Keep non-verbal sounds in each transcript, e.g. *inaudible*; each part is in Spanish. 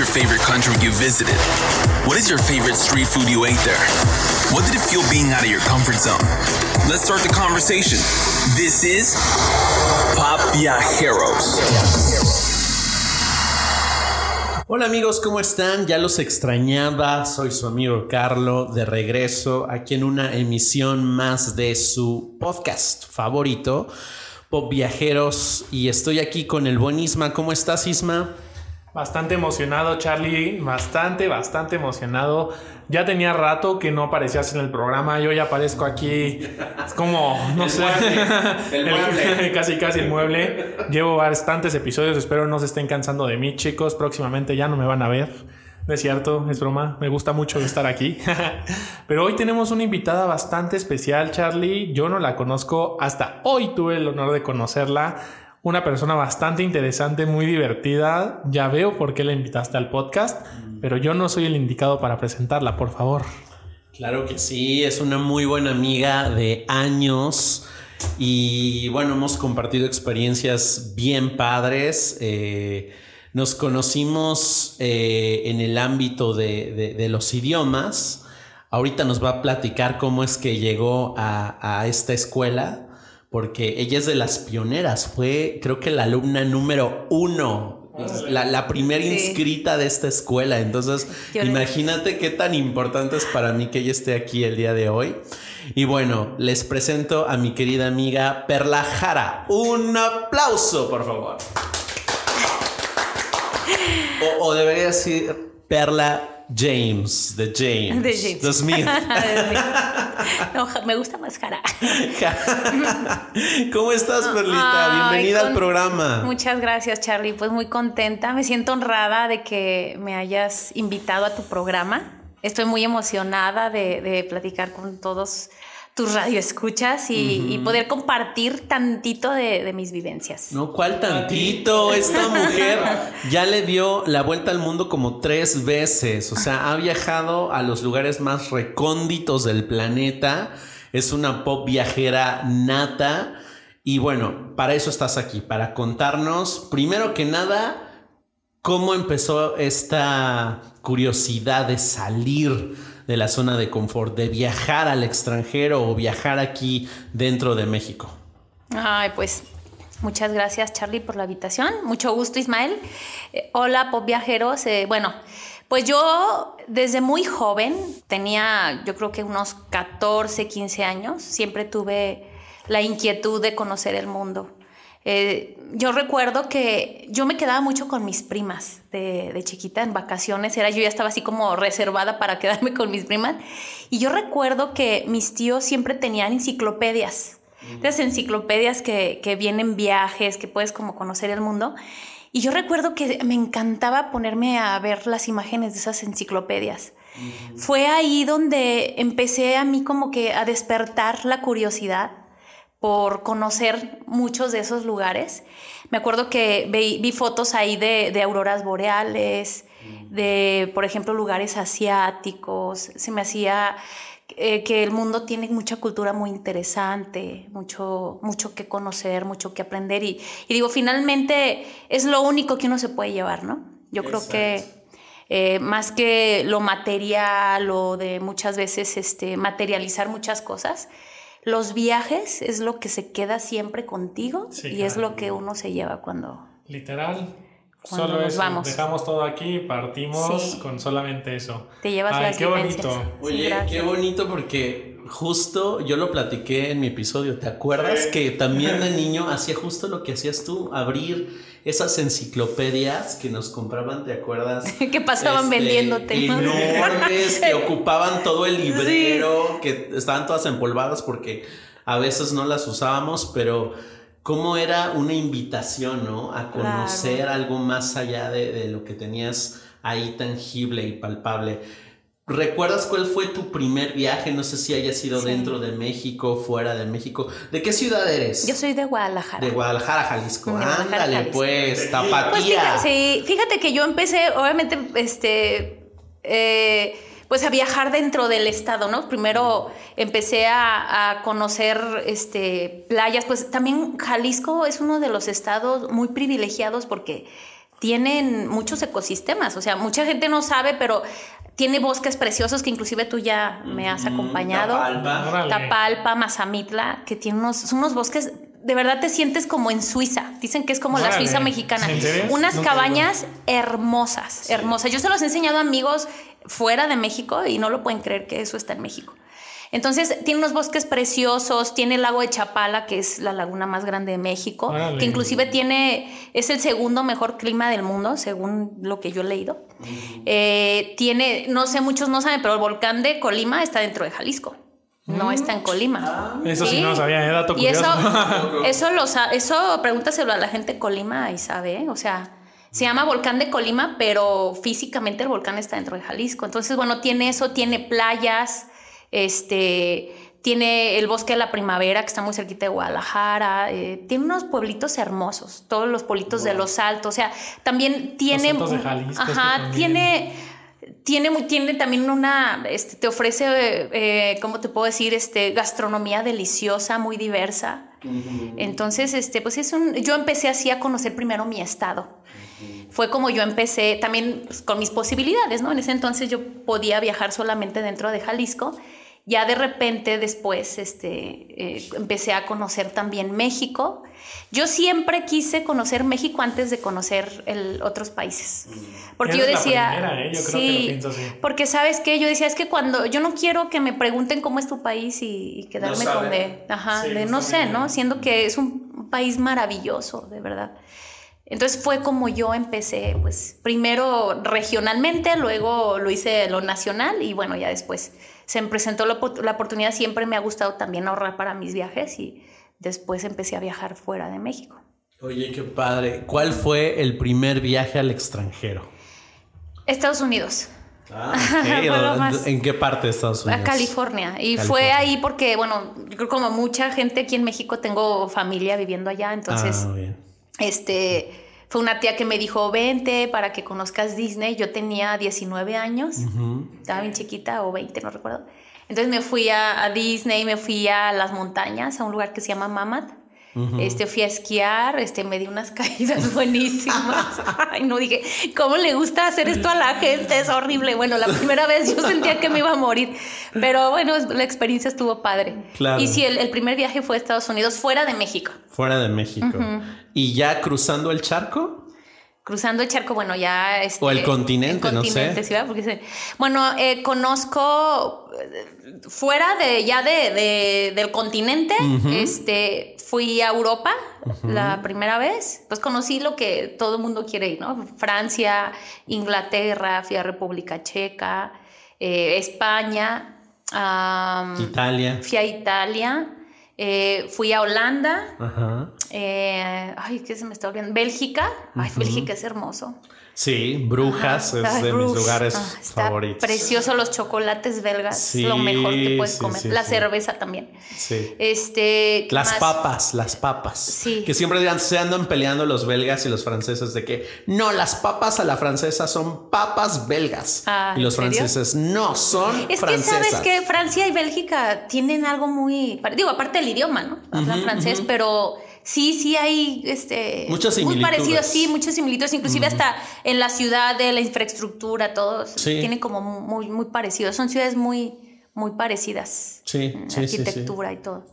your favorite country you visited? What is your favorite street food you ate there? What did it feel being out of your comfort zone? Let's start the conversation. This is Pop Viajeros. Hola amigos, ¿cómo están? Ya los extrañaba, soy su amigo Carlo de regreso aquí en una emisión más de su podcast favorito, Pop Viajeros, y estoy aquí con el buen Isma. ¿Cómo estás Isma? Bastante emocionado, Charlie. Bastante, bastante emocionado. Ya tenía rato que no aparecías en el programa. Yo ya aparezco aquí. Es como, no sé. *laughs* el mueble. *laughs* casi, casi el mueble. Llevo bastantes episodios. Espero no se estén cansando de mí, chicos. Próximamente ya no me van a ver. No es cierto, es broma. Me gusta mucho estar aquí. *laughs* Pero hoy tenemos una invitada bastante especial, Charlie. Yo no la conozco. Hasta hoy tuve el honor de conocerla una persona bastante interesante, muy divertida. Ya veo por qué la invitaste al podcast, pero yo no soy el indicado para presentarla, por favor. Claro que sí, es una muy buena amiga de años y bueno, hemos compartido experiencias bien padres. Eh, nos conocimos eh, en el ámbito de, de, de, los idiomas. Ahorita nos va a platicar cómo es que llegó a, a esta escuela porque ella es de las pioneras, fue creo que la alumna número uno, la, la primera sí. inscrita de esta escuela. Entonces, Yo imagínate qué tan importante es para mí que ella esté aquí el día de hoy. Y bueno, les presento a mi querida amiga Perla Jara. Un aplauso, por favor. O, o debería decir Perla James, de James. De James. *laughs* De Smith. no, me gusta más cara. *laughs* ¿Cómo estás, Perlita? Bienvenida al programa. Muchas gracias, Charlie. Pues muy contenta. Me siento honrada de que me hayas invitado a tu programa. Estoy muy emocionada de, de platicar con todos tus radioescuchas y, uh -huh. y poder compartir tantito de, de, mis vivencias. No, ¿cuál tantito? Esta mujer ya le dio la vuelta al mundo como tres veces. O sea, ha viajado a los lugares más recónditos del planeta. Es una pop viajera nata. Y bueno, para eso estás aquí, para contarnos, primero que nada, cómo empezó esta curiosidad de salir de la zona de confort, de viajar al extranjero o viajar aquí dentro de México? Ay, pues muchas gracias Charlie por la invitación. Mucho gusto Ismael. Eh, hola Pop Viajeros. Eh, bueno, pues yo desde muy joven, tenía yo creo que unos 14, 15 años, siempre tuve la inquietud de conocer el mundo. Eh, yo recuerdo que yo me quedaba mucho con mis primas de, de, chiquita en vacaciones. Era, yo ya estaba así como reservada para quedarme con mis primas. Y yo recuerdo que mis tíos siempre tenían enciclopedias. Las enciclopedias que, que vienen viajes, que puedes como conocer el mundo. Y yo recuerdo que me encantaba ponerme a ver las imágenes de esas enciclopedias. Uh -huh. Fue ahí donde empecé a mí como que a despertar la curiosidad por conocer muchos de esos lugares. Me acuerdo que vi, vi fotos ahí de, de, auroras boreales, de, por ejemplo, lugares asiáticos. Se me hacía eh, que el mundo tiene mucha cultura muy interesante, mucho, mucho que conocer, mucho que aprender. Y, y digo, finalmente es lo único que uno se puede llevar, ¿no? Yo Exacto. creo que... Eh, más que lo material o de muchas veces este, materializar muchas cosas, los viajes es lo que se queda siempre contigo sí, y claro. es lo que uno se lleva cuando... Literal. Cuando Solo eso, vamos. dejamos todo aquí y partimos sí. con solamente eso. Te llevas Ay, las qué vivencias. bonito. Oye, Sí, qué bonito porque justo yo lo platiqué en mi episodio. ¿Te acuerdas Sí. que también de *laughs* niño hacía justo lo que hacías tú? Abrir esas enciclopedias que nos compraban, ¿te acuerdas? *laughs* que pasaban Este, vendiéndote. ¿no? Enormes, que *laughs* ocupaban todo el librero, que estaban todas empolvadas porque a veces no las usábamos, pero cómo era una invitación, ¿no? A conocer Claro. algo más allá de, de lo que tenías ahí tangible y palpable. ¿Recuerdas cuál fue tu primer viaje? No sé si haya sido Sí. dentro de México, fuera de México. ¿De qué ciudad eres? Yo soy de Guadalajara. De Guadalajara, Jalisco. De Guadalajara, Ándale, Jalisco. pues, Pues tapatía. fíjate, sí, fíjate que yo empecé, obviamente, este, eh, pues a viajar dentro del estado, ¿no? Primero empecé a, a conocer este, playas, pues también Jalisco es uno de los estados muy privilegiados porque tienen muchos ecosistemas. O sea, mucha gente no sabe, pero tiene bosques preciosos que inclusive tú ya me has acompañado. Tapalpa. Tapalpa, Mazamitla, que tiene unos, son unos bosques, de verdad te sientes como en Suiza. Dicen que es como la. Suiza mexicana. Unas cabañas hermosas, hermosas. Yo se los he enseñado a amigos fuera de México y no lo pueden creer que eso está en México. Entonces, tiene unos bosques preciosos, tiene el lago de Chapala, que es la laguna más grande de México, Órale. que inclusive tiene, es el segundo mejor clima del mundo, según lo que yo he leído. Eh, tiene, no sé, muchos no saben, pero el volcán de Colima está dentro de Jalisco. No está en Colima. Eso sí no sabía, ¿eh? Dato Y eso, curioso. *laughs* eso, lo sa- eso pregúntaselo a la gente de Colima y sabe, ¿eh? o sea, se llama volcán de Colima, pero físicamente el volcán está dentro de Jalisco. Entonces, bueno, tiene eso, tiene playas, este, tiene el bosque de la primavera que está muy cerquita de Guadalajara, eh, tiene unos pueblitos hermosos, todos los pueblitos de los altos, o sea, también tiene, Altos de Jalisco, es que ajá, también- tiene tiene, tiene también una, este, te ofrece, eh, ¿cómo te puedo decir? Este, gastronomía deliciosa, muy diversa. Entonces, este, pues es un, yo empecé así a conocer primero mi estado. Fue como yo empecé también pues, con mis posibilidades, ¿no? En ese entonces yo podía viajar solamente dentro de Jalisco. Ya de repente después este, eh, empecé a conocer también México. Yo siempre quise conocer México antes de conocer el, otros países. Porque yo decía, primera, ¿eh? Yo creo que lo pienso así. porque sabes que yo decía, es que cuando yo no quiero que me pregunten cómo es tu país y, y quedarme No con de, ajá, Sí, de no sé, ¿no? Siendo que es un país maravilloso, de verdad. Entonces fue como yo empecé, pues primero regionalmente, luego lo hice lo nacional y bueno, ya después se me presentó la, la oportunidad. Siempre me ha gustado también ahorrar para mis viajes y después empecé a viajar fuera de México. Oye, qué padre. ¿Cuál fue el primer viaje al extranjero? Estados Unidos. Ah, *laughs* más- ¿En qué parte de Estados Unidos? A California. Y California. fue ahí porque, bueno, yo creo como mucha gente aquí en México tengo familia viviendo allá, entonces, Ah, bien. Este, fue una tía que me dijo, vente para que conozcas Disney. Yo tenía 19 años, estaba bien chiquita o 20, no recuerdo. Entonces me fui a, a Disney, me fui a las montañas, a un lugar que se llama Este, fui a esquiar, este, me di unas *laughs* caídas buenísimas. Ay, no dije, ¿cómo le gusta hacer esto a la gente? Es horrible. Bueno, la primera vez yo sentía que me iba a morir, pero bueno, la experiencia estuvo padre. Claro. Y sí, el, el primer viaje fue a Estados Unidos, fuera de México. Fuera de México. ¿Y ya cruzando el charco? Cruzando el charco, bueno, ya... Este, O el continente, el no sé. continente, ¿sí, verdad? Porque se- bueno, eh, conozco eh, fuera de ya de, de- del continente, este, fui a Europa la primera vez, pues conocí lo que todo el mundo quiere ir, ¿no? Francia, Inglaterra, fui a República Checa, eh, España, am, Italia. fui a Italia, eh, fui a Holanda, Ajá. eh, ay, ¿qué se me está olvidando? Bélgica. Ay, Bélgica es hermoso. Sí, Brujas Ajá. es Ay, de mis lugares Ah, está favoritos. Precioso los chocolates belgas. Sí, lo mejor que puedes sí, comer. sí, la cerveza también. Sí. Este. ¿qué Las más? papas, las papas. Sí. Que siempre se andan peleando los belgas y los franceses de que no, las papas a la francesa son papas belgas. Ah, y los franceses no son Es que francesas. sabes que Francia y Bélgica tienen algo muy. Digo, aparte del idioma, ¿no? Hablan francés, pero sí, sí hay este. Muchas Muy parecido, sí, muchas similitudes. Inclusive hasta en la ciudad, de la infraestructura, todo. Sí. Tienen como muy, muy parecido. Son ciudades muy, muy parecidas. Sí, en sí, arquitectura y todo.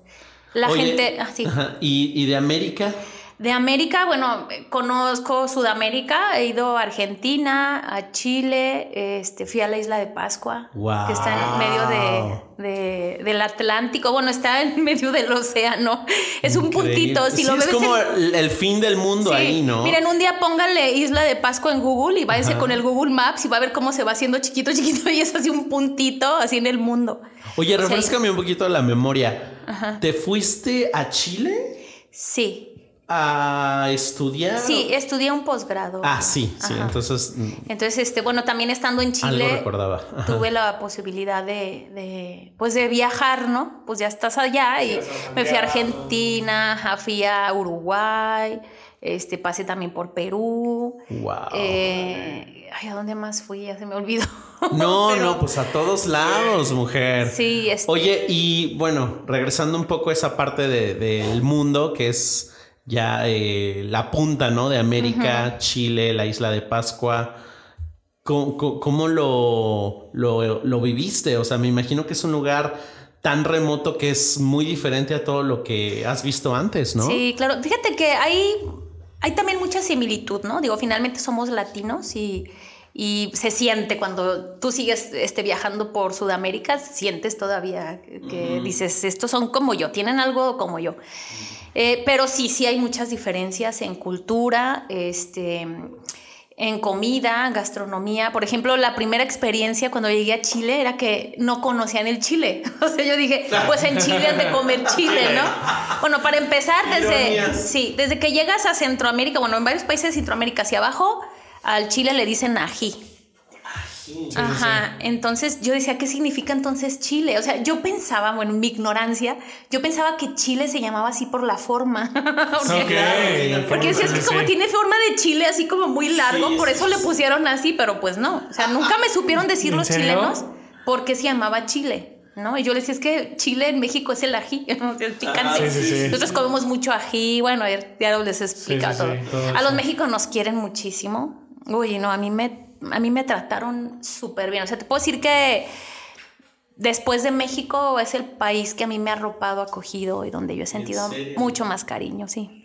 La Oye, gente, ah, sí. ajá, ¿Y, y de América? De América, bueno, conozco Sudamérica, he ido a Argentina, a Chile, este, fui a la isla de Pascua, Guau. que está en medio de, de- del Atlántico, bueno, está en *laughs* medio del océano, es un puntito, si Sí, lo es ves como en- el, fin del mundo Sí. ahí, ¿no? Miren, un día pónganle Isla de Pascua en Google y váyanse con el Google Maps y va a ver cómo se va haciendo chiquito, *laughs* chiquito y es así un puntito así en el mundo. Oye, O sea, refrescame un poquito la memoria. ¿Te fuiste a Chile Sí, a estudiar? sí, estudié un posgrado. Ah, sí, sí. Ajá. Entonces, mm, Entonces, este, bueno, también estando en Chile, algo recordaba. Ajá. *laughs* tuve la posibilidad de, de, pues de viajar, ¿no? Pues ya estás allá y me fui a Argentina, fui a Uruguay, este, pasé también por Perú. Wow. eh, ay, ¿a dónde más fui? Ya se me olvidó. *laughs* No, Pero- no, pues a todos lados, mujer. Sí, este- Oye, y bueno, regresando un poco a esa parte de- del mundo que es ya eh, la punta, ¿no? De América, Chile, la isla de Pascua. ¿Cómo, cómo- cómo lo, lo, lo viviste? O sea, me imagino que es un lugar tan remoto que es muy diferente a todo lo que has visto antes, ¿no? Sí, claro. Fíjate que hay, hay también mucha similitud, ¿no? Digo, finalmente somos latinos y, y se siente cuando tú sigues este, viajando por Sudamérica, sientes todavía que, que dices, estos son como yo, tienen algo como yo. Eh, pero sí, sí hay muchas diferencias en cultura, este, en comida, gastronomía. Por ejemplo, la primera experiencia cuando llegué a Chile era que no conocían el chile. *laughs* O sea, yo dije, pues en Chile han de comer chile, ¿no? Bueno, para empezar, desde, sí, desde que llegas a Centroamérica, bueno, en varios países de Centroamérica hacia abajo, al chile le dicen ají. Ajá, entonces yo decía, ¿qué significa entonces Chile? O sea, yo pensaba, bueno, en mi ignorancia, yo pensaba que Chile se llamaba así por la forma. *laughs* Porque- Ok, porque decías que sí, como tiene forma de chile, así como muy largo, Sí, por eso sí, le pusieron así, pero pues no. O sea, nunca me supieron decir ¿En los serio? chilenos por qué se llamaba Chile. ¿No? Y yo les decía, es que Chile en México es el ají, *laughs* es picante. Sí, sí, sí. Nosotros comemos mucho ají, bueno, a ver, ya les he explicado sí, sí, todo. todo A los. México nos quieren muchísimo. Uy, no, a mí me, a mí me trataron súper bien. O sea, te puedo decir que después de México es el país que a mí me ha arropado, acogido y donde yo he sentido mucho más cariño, sí.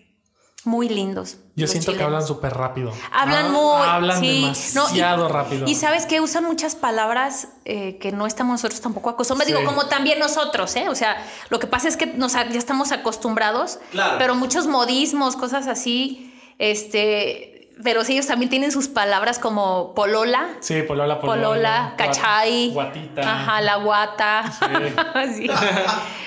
Muy lindos. Yo siento que hablan súper rápido. Hablan Ah, muy. Hablan sí. No, y- demasiado rápido. Y sabes que usan muchas palabras eh, que no estamos nosotros tampoco acostumbrados. Sí. Digo, como también nosotros, ¿eh? O sea, lo que pasa es que nos, ya estamos acostumbrados, Claro. pero muchos modismos, cosas así, este. Pero sí, ellos también tienen sus palabras como polola. Sí, polola, polola. Polola, cachay. Guatita. Ajá, la guata. *laughs* Sí.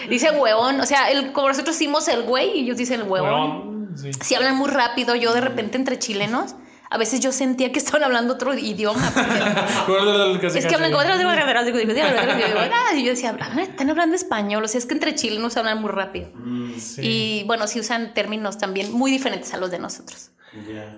Dice huevón. O sea, el, como nosotros decimos el güey y ellos dicen el huevón. Huevón, Sí. Si hablan muy rápido, yo de repente entre chilenos, a veces yo sentía que estaban hablando otro idioma. *laughs* es que hablan y yo decía, "Ah, están hablando español, o sea, es que entre chilenos hablan muy rápido. Sí. Y bueno, sí usan términos también muy diferentes a los de nosotros.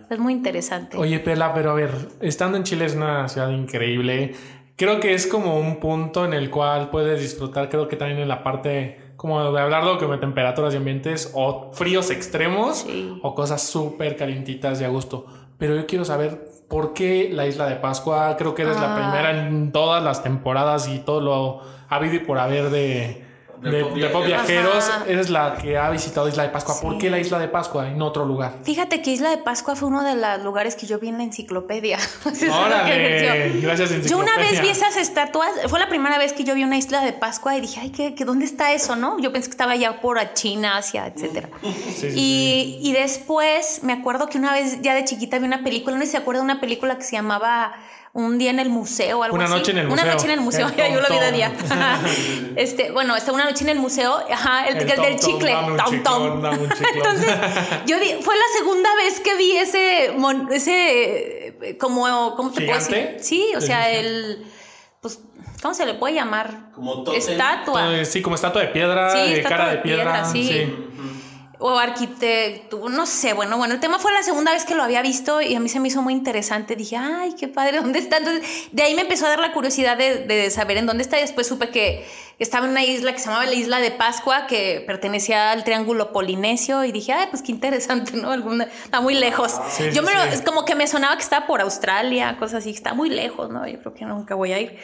Es muy interesante. Oye, Pela, pero a ver, estando en Chile es una ciudad increíble. Creo que es como un punto en el cual puedes disfrutar, creo que también en la parte como de hablarlo como de temperaturas y ambientes o fríos extremos Sí. o cosas súper calientitas y a gusto. Pero yo quiero saber por qué la isla de Pascua. Creo que eres la Ah. primera en todas las temporadas y todo lo habido y por haber de, De de, Pop de Pop Viajeros. Ajá. Eres la que ha visitado Isla de Pascua. ¿Por Sí. qué la Isla de Pascua y no otro lugar? Fíjate que Isla de Pascua fue uno de los lugares que yo vi en la enciclopedia. *laughs* Es Órale, gracias Yo una vez enciclopedia. vi esas estatuas, fue la primera vez que yo vi una isla de Pascua y dije, ay, ¿qué, qué, dónde está eso, no? Yo pensé que estaba allá por China, Asia, etcétera. sí, y, y después me acuerdo que una vez ya de chiquita vi una película, no sé si se acuerda de una película que se llamaba Un día en el museo o algo Una así. noche en el Una museo. noche en el museo, El *laughs* ya yo lo vi de día. *laughs* este, bueno, está una noche en el museo, ajá, el, El el Tom del chicle, Tom Tom. *laughs* Entonces, yo di- fue la segunda vez que vi ese, mon- ese eh, como, ¿cómo te puedo ¿Gigante? decir? Sí, o ¿El sea, el, pues, ¿cómo se le puede llamar? Como tótem. Estatua. Sí, como estatua de piedra, Sí, de estatua cara de de piedra. piedra, sí. O arquitecto, no sé, bueno, bueno, el tema fue la segunda vez que lo había visto y a mí se me hizo muy interesante. Dije, ay, qué padre, ¿dónde está? Entonces, de ahí me empezó a dar la curiosidad de, de saber en dónde está y después supe que estaba en una isla que se llamaba la isla de Pascua, que pertenecía al triángulo polinesio y dije, ay, pues qué interesante, ¿no? Alguna, está muy lejos. Sí, Yo me lo, sí. es como que me sonaba que estaba por Australia, cosas así, está muy lejos, ¿no? Yo creo que nunca voy a ir.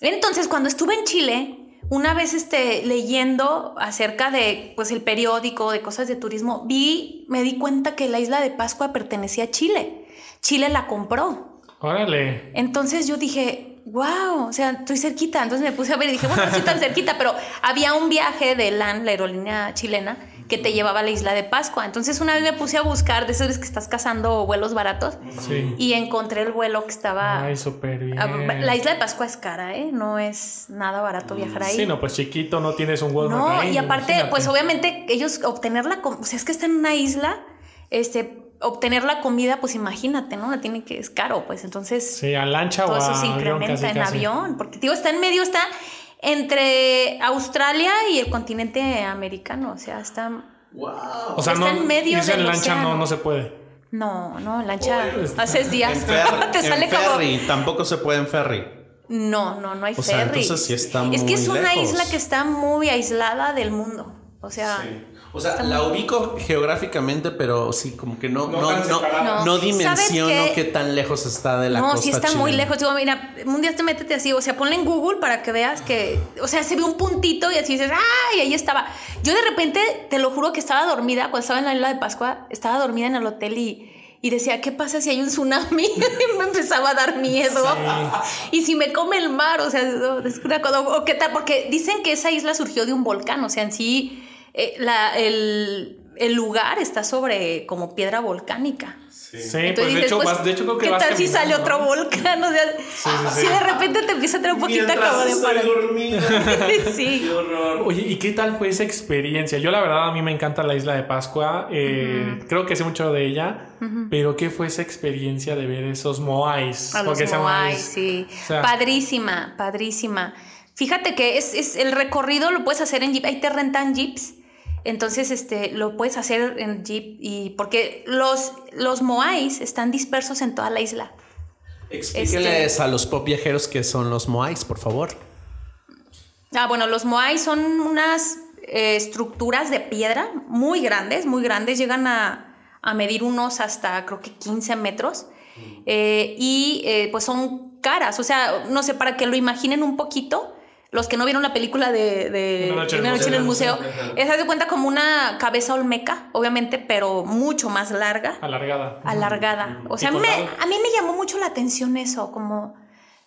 Entonces, cuando estuve en Chile, una vez este, leyendo acerca de pues, el periódico, de cosas de turismo, vi, me di cuenta que la isla de Pascua pertenecía a Chile. Chile la compró. Órale. Entonces yo dije, wow, o sea, estoy cerquita. Entonces me puse a ver y dije, bueno, no estoy tan cerquita, pero había un viaje de LAN, la aerolínea chilena, que te llevaba a la isla de Pascua. Entonces una vez me puse a buscar de esas veces que estás cazando vuelos baratos Sí. y encontré el vuelo que estaba... Ay, súper bien. Ah, La isla de Pascua es cara, ¿eh? No es nada barato viajar ahí. Sí, no, pues chiquito, no tienes un Walmart No, ahí, y aparte, imagínate. pues obviamente ellos obtener la com- o sea, es que están en una isla, este, obtener la comida, pues imagínate, ¿no? La tienen que es caro, pues entonces Sí, a lancha o a eso se avión, incrementa casi, en casi. avión, porque digo, está en medio, está entre Australia y el continente americano, o sea, está O sea, Está no, en medio irse en del lancha no, no se puede. no, no, lancha haces días En, fer- *laughs* te en sale como ferry, tampoco se puede en ferry. No, no, no hay O sea, ferry. entonces sí está Es que muy es una lejos. isla que está muy aislada del mundo. O sea, O sea, la ubico geográficamente, pero sí, como que no, No no, no, no, No. dimensiono ¿Sabes qué? qué tan lejos está de la no, costa sí está muy lejos. Digo, mira, un día te métete así, o sea, ponle en Google para que veas que, o sea, se ve un puntito y así dices, ¡ay! Ahí estaba. Yo de repente, te lo juro que estaba dormida, cuando estaba en la isla de Pascua, estaba dormida en el hotel y, y decía, ¿qué pasa si hay un tsunami? *laughs* Y me empezaba a dar miedo. *laughs* Y si me come el mar, o sea, no, es una cosa, o qué tal, porque dicen que esa isla surgió de un volcán, o sea, en sí, eh, la- el, el lugar está sobre como piedra volcánica. Sí, Entonces pues de hecho, pues, vas, de hecho creo que ¿Qué vas tal si sale otro volcán? O sea, sí, si sí. de repente te empieza a traer un poquito como de estoy para. dormido. *laughs* sí. Qué horror. Oye, ¿y qué tal fue esa experiencia? Yo la verdad a mí me encanta la isla de Pascua, eh, creo que sé mucho de ella, pero ¿qué fue esa experiencia de ver esos moais? A los Porque se llama Moai, es- sí. o sea- padrísima, padrísima. Fíjate que es, es el recorrido lo puedes hacer en jeep. Ahí te rentan jeeps. Entonces, este, lo puedes hacer en jeep y porque los, los moais están dispersos en toda la isla. Explíqueles Este- a los pop viajeros qué son los moais, por favor. Ah, bueno, los moais son unas eh, estructuras de piedra muy grandes, muy grandes, llegan a, a medir unos hasta creo que 15 metros. Eh, y eh, pues son caras, o sea, no sé, para que lo imaginen un poquito, los que no vieron la película de, de Una noche en el noche en el museo, museo. es haz de cuenta como una cabeza olmeca, obviamente, pero mucho más larga Alargada. alargada. O sea, a mí, me, a mí me llamó mucho la atención eso, como,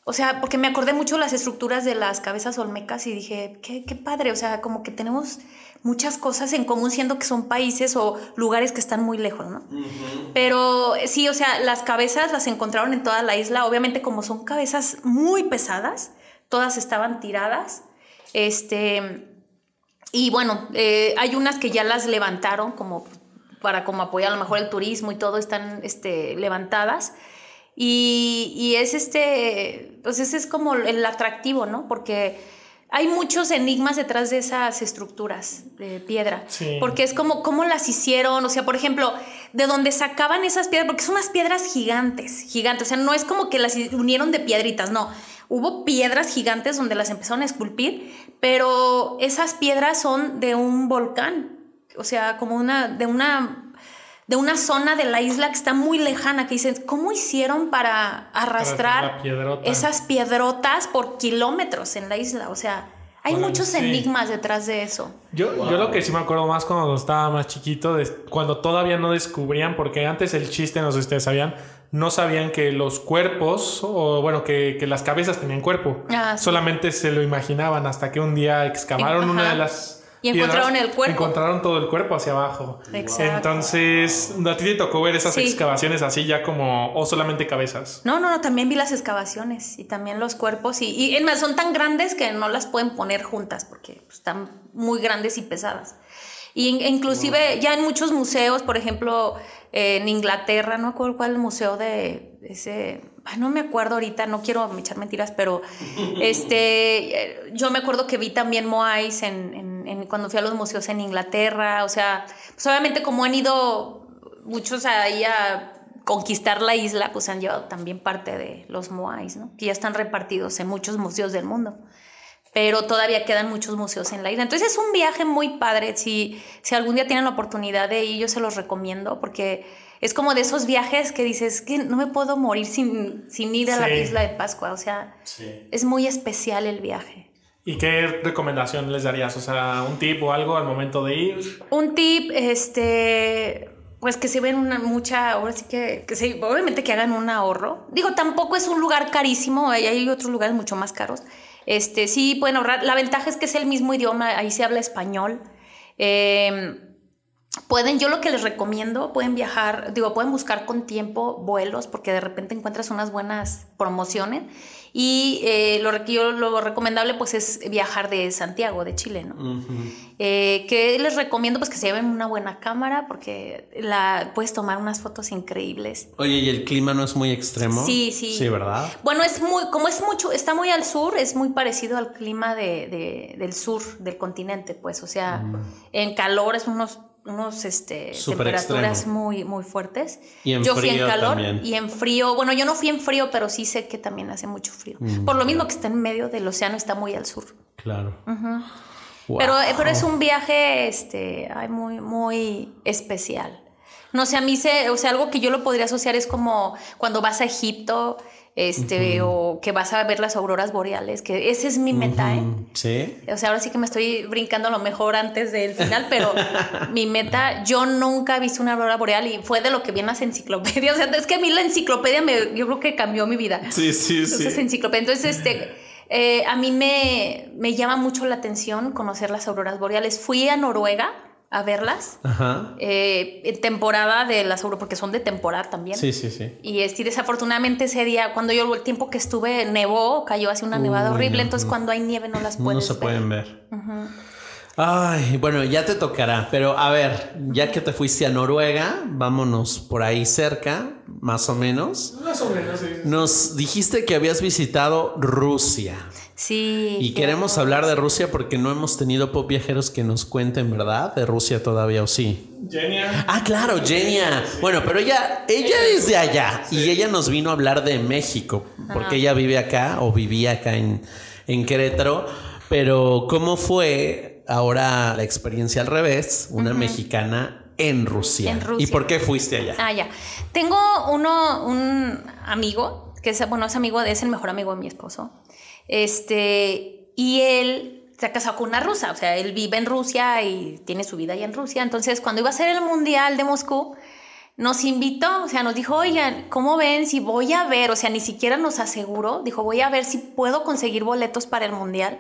o sea, porque me acordé mucho las estructuras de las cabezas olmecas y dije, qué, qué padre, o sea, como que tenemos muchas cosas en común siendo que son países o lugares que están muy lejos, ¿no? Pero sí, o sea, las cabezas las encontraron en toda la isla, obviamente como son cabezas muy pesadas, todas estaban tiradas, este... Y bueno, eh, hay unas que ya las levantaron como para como apoyar a lo mejor el turismo y todo, están este, levantadas. Y, y es este, pues ese es como el atractivo, ¿no? Porque hay muchos enigmas detrás de esas estructuras de piedra. Sí. Porque es como cómo las hicieron, o sea, por ejemplo, de dónde sacaban esas piedras, porque son unas piedras gigantes, gigantes, o sea, no es como que las unieron de piedritas, no. Hubo piedras gigantes donde las empezaron a esculpir, pero esas piedras son de un volcán, o sea, como una, de una de una zona de la isla que está muy lejana, que dicen, ¿cómo hicieron para arrastrar piedrota. esas piedrotas por kilómetros en la isla? O sea, hay muchos sí. enigmas detrás de eso. Yo, yo lo que sí me acuerdo más cuando estaba más chiquito, de- cuando todavía no descubrían, porque antes el chiste, no sé si ustedes sabían, no sabían que los cuerpos, o bueno, que, que las cabezas tenían cuerpo. Ah, sí. Solamente se lo imaginaban hasta que un día excavaron Ajá. una de las... Y encontraron el cuerpo. Encontraron todo el cuerpo hacia abajo. Exacto. Entonces, ¿a ti te tocó ver esas Sí. excavaciones así ya como, o solamente cabezas? No, no, no, también vi las excavaciones y también los cuerpos. Y, y más, son tan grandes que no las pueden poner juntas porque están muy grandes y pesadas. Y in- inclusive ya en muchos museos, por ejemplo, eh, en Inglaterra, no me acuerdo cuál museo de ese, ay, no me acuerdo ahorita, no quiero echar mentiras, pero *laughs* este, eh, yo me acuerdo que vi también Moais en, en- en- cuando fui a los museos en Inglaterra, o sea, pues obviamente como han ido muchos ahí a conquistar la isla, pues han llevado también parte de los Moais, ¿no? Que ya están repartidos en muchos museos del mundo. Pero todavía quedan muchos museos en la isla. Entonces es un viaje muy padre. Si, si algún día tienen la oportunidad de ir, yo se los recomiendo porque es como de esos viajes que dices que no me puedo morir sin, sin ir a la isla de Pascua. O sea, es muy especial el viaje. ¿Y qué recomendación les darías? O sea, un tip o algo al momento de ir. Un tip, este, pues que se ven una mucha, ahora sí que, que se, obviamente que hagan un ahorro. Digo, tampoco es un lugar carísimo, hay, hay otros lugares mucho más caros. Este, sí pueden ahorrar. La ventaja es que es el mismo idioma, ahí se habla español. Eh, Pueden, yo lo que les recomiendo, pueden viajar, digo, pueden buscar con tiempo vuelos porque de repente encuentras unas buenas promociones y eh, lo, yo- lo recomendable pues es viajar de Santiago, de Chile, ¿no? Eh, que les recomiendo pues que se lleven una buena cámara porque la, puedes tomar unas fotos increíbles. Oye, ¿y el clima no es muy extremo? Sí, sí. Sí, ¿verdad? Bueno, es muy, como es mucho, está muy al sur, es muy parecido al clima de, de- del sur del continente, pues, o sea, Mm. en calor es unos, unos este, temperaturas extremo. muy, muy fuertes. Y en yo fui en calor también. y en frío, bueno, yo no fui en frío, pero sí sé que también hace mucho frío. Mm, Por lo mismo que está en medio del océano, está muy al sur. Claro. Pero, eh, pero es un viaje este, ay, muy, muy especial. No sé, a mí se, o sea, algo que yo lo podría asociar es como cuando vas a Egipto este, o que vas a ver las auroras boreales, que ese es mi meta, ¿eh? Sí. O sea, ahora sí que me estoy brincando a lo mejor antes del final, pero *laughs* mi meta, yo nunca he visto una aurora boreal y fue de lo que vi en las enciclopedias. *laughs* O sea, es que a mí la enciclopedia me, yo creo que cambió mi vida. Sí, sí, Entonces, sí. enciclopedia. Entonces, este, eh, a mí me, me llama mucho la atención conocer las auroras boreales. Fui a Noruega a verlas Ajá. eh, en temporada de las auroras, porque son de temporada también. Sí, sí, sí. Y este, desafortunadamente ese día, cuando yo el tiempo que estuve nevó, cayó así una nevada Uy, horrible, no, entonces no. cuando hay nieve no las puedes No se ver. pueden ver. Ay, bueno, ya te tocará. Pero a ver, ya que te fuiste a Noruega, vámonos por ahí cerca, más o menos. Más o menos, sí. Nos dijiste que habías visitado Rusia. Sí. Y queremos hablar de Rusia porque no hemos tenido pop viajeros que nos cuenten, ¿verdad? De Rusia todavía o sí. Genia. Ah, claro, Genia. Bueno, pero ella, ella es de allá y ella nos vino a hablar de México porque ella vive acá o vivía acá en, en Querétaro. Pero, ¿cómo fue ahora la experiencia al revés? Una mexicana en Rusia. En Rusia. ¿Y por qué fuiste allá? Ah, ya. Tengo uno, un amigo, que es, bueno, es amigo, de- es el mejor amigo de mi esposo. Este, y él se ha casado con una rusa, o sea, él vive en Rusia y tiene su vida allá en Rusia. Entonces, cuando iba a ser el Mundial de Moscú, nos invitó, o sea, nos dijo, oigan, ¿cómo ven si voy a ver? O sea, ni siquiera nos aseguró, dijo, voy a ver si puedo conseguir boletos para el Mundial,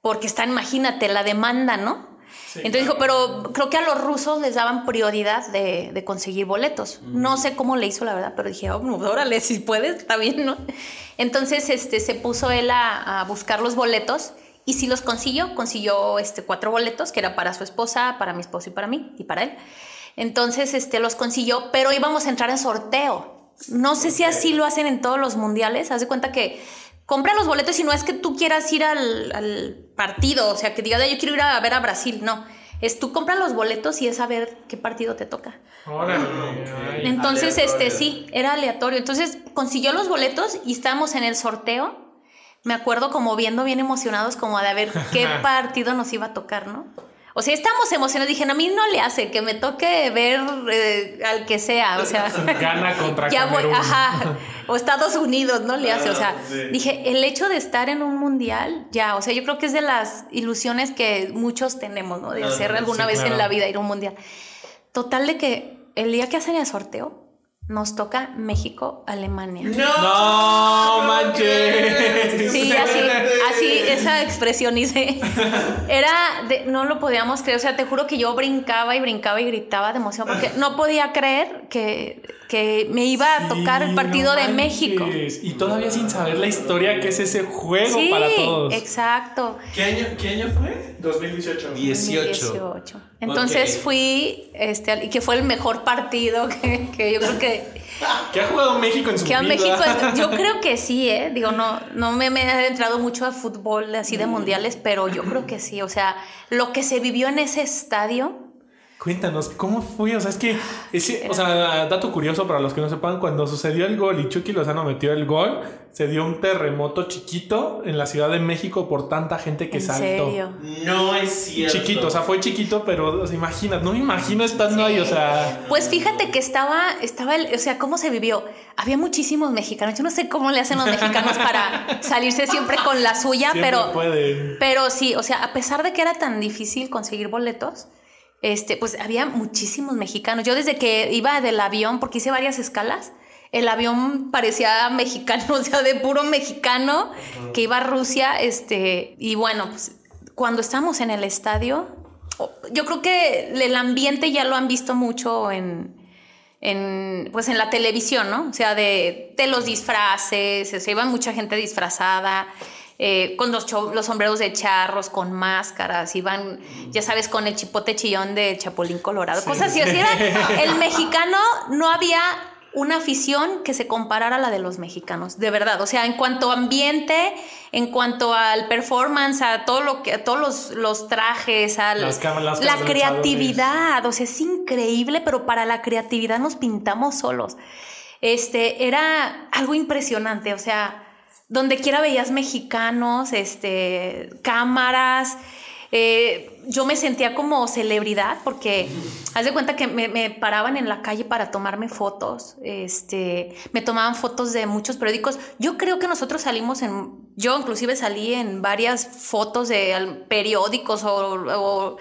porque está, imagínate, la demanda, ¿no? Entonces dijo, pero creo que a los rusos les daban prioridad de, de conseguir boletos. No sé cómo le hizo, la verdad, pero dije, oh, pues, órale, si puedes, está bien, ¿no? Entonces este, se puso él a, a buscar los boletos y si los consiguió, consiguió este, cuatro boletos, que era para su esposa, para mi esposo y para mí, y para él. Entonces este, los consiguió, pero íbamos a entrar en sorteo. No sé si así lo hacen en todos los mundiales. Haz de cuenta que compra los boletos y no es que tú quieras ir al, al partido, o sea, que digas, "Ay, yo quiero ir a ver a Brasil. No, es tú compras los boletos y es a ver qué partido te toca. Órale. ay. Entonces, este sí, era aleatorio. Entonces consiguió los boletos y estábamos en el sorteo. Me acuerdo como viendo bien emocionados, como de a ver qué *laughs* partido nos iba a tocar, ¿no? O sea, estábamos emocionados. Dije, no, a mí no le hace que me toque ver eh, al que sea. O sea, *laughs* Gana contra ya voy, ajá. O Estados Unidos, ¿no? Le hace. O sea, dije, el hecho de estar en un mundial, ya, o sea, yo creo que es de las ilusiones que muchos tenemos, ¿no? De hacer alguna sí, vez en la vida ir a un mundial. Total de que el día que hacen el sorteo, nos toca México, Alemania. No manches. Sí, así, así, esa expresión hice. Era, de, no lo podíamos creer, o sea, te juro que yo brincaba y brincaba y gritaba de emoción porque no podía creer que, que me iba a tocar el partido no de México. Y todavía sin saber la historia que es ese juego Sí, para todos. exacto. ¿Qué año, qué año fue? 2018. 18. 2018. Entonces fui, este, y que fue el mejor partido *laughs* que, que yo creo que, *laughs* ¿Qué ha jugado México en su que a vida? México, *laughs* yo creo que sí, ¿eh? Digo, no, no me, me he adentrado mucho a fútbol así de mundiales, pero yo creo que sí. O sea, lo que se vivió en ese estadio, Cuéntanos, ¿cómo fue? O sea, es que, ese, o sea, dato curioso para los que no sepan, cuando sucedió el gol y Chucky Lozano metió el gol, se dio un terremoto chiquito en la Ciudad de México por tanta gente que en saltó. serio. No es cierto. Chiquito, o sea, fue chiquito, pero o sea, imagina, no me imagino estando ahí, o sea, Pues fíjate que estaba, estaba el, o sea, cómo se vivió. Había muchísimos mexicanos. Yo no sé cómo le hacen los mexicanos para salirse siempre con la suya, siempre pero, pueden. pero sí, o sea, a pesar de que era tan difícil conseguir boletos, este, pues había muchísimos mexicanos. Yo desde que iba del avión, porque hice varias escalas, el avión parecía *laughs* mexicano, o sea, de puro mexicano, que iba a Rusia, este, y bueno, pues cuando estábamos en el estadio, yo creo que el ambiente ya lo han visto mucho en, en, pues en la televisión, ¿no? O sea, de, de los disfraces, o sea, iba mucha gente disfrazada, eh, con los, sombreros de charros, con máscaras, iban, ya sabes, con el chipote chillón de Chapulín Colorado, cosas así. Sea, era- *laughs* el mexicano no había una afición que se comparara a la de los mexicanos, de verdad. O sea, en cuanto a ambiente, en cuanto al performance, a todo lo que, a todos los, los trajes, a Las la creatividad, o sea, es increíble, pero para la creatividad nos pintamos solos. Este, era algo impresionante, o sea, donde quiera veías mexicanos, este, cámaras, Eh, yo me sentía como celebridad porque haz de cuenta que me, me, paraban en la calle para tomarme fotos, este, me tomaban fotos de muchos periódicos. Yo creo que nosotros salimos en, yo inclusive salí en varias fotos de periódicos o,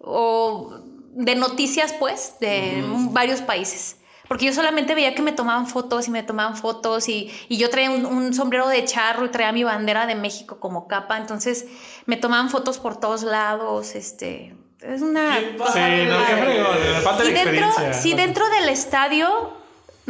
o, de noticias, pues, de varios países. Porque yo solamente veía que me tomaban fotos y me tomaban fotos y, y yo traía un, sombrero de charro y traía mi bandera de México como capa. Entonces me tomaban fotos por todos lados. Este, es una... Sí, no, qué fregón, falta de dentro, Sí, dentro del estadio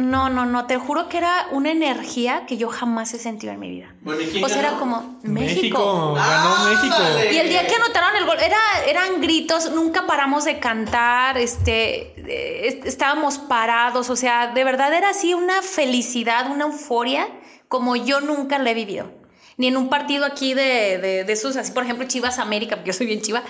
no, no, no, te juro que era una energía que yo jamás he sentido en mi vida. o sea, era como México. México, ganó México. Y el día que anotaron el gol, era, eran gritos, nunca paramos de cantar, este, eh, estábamos parados, o sea, de verdad era así una felicidad, una euforia como yo nunca la he vivido ni en un partido aquí de, de, de, esos, así por ejemplo Chivas América, porque yo soy bien chiva,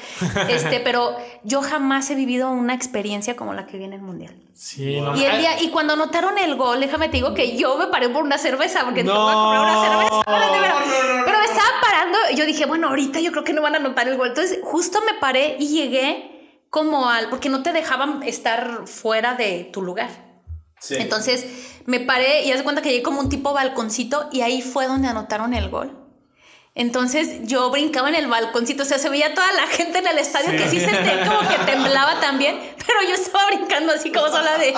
este, *laughs* pero yo jamás he vivido una experiencia como la que viene el Mundial. Sí, no. Y, el día, y cuando anotaron el gol, déjame te digo que yo me paré por una cerveza, porque no, voy a comprar una cerveza. pero me estaba parando, y yo dije, bueno, ahorita yo creo que no van a anotar el gol. Entonces justo me paré y llegué como al, porque no te dejaban estar fuera de tu lugar. Sí. Entonces me paré y haz de cuenta que llegué como un tipo balconcito y ahí fue donde anotaron el gol. Entonces yo brincaba en el balconcito, o sea, se veía toda la gente en el estadio que sí sentía como que temblaba también, pero yo estaba brincando así como sola de,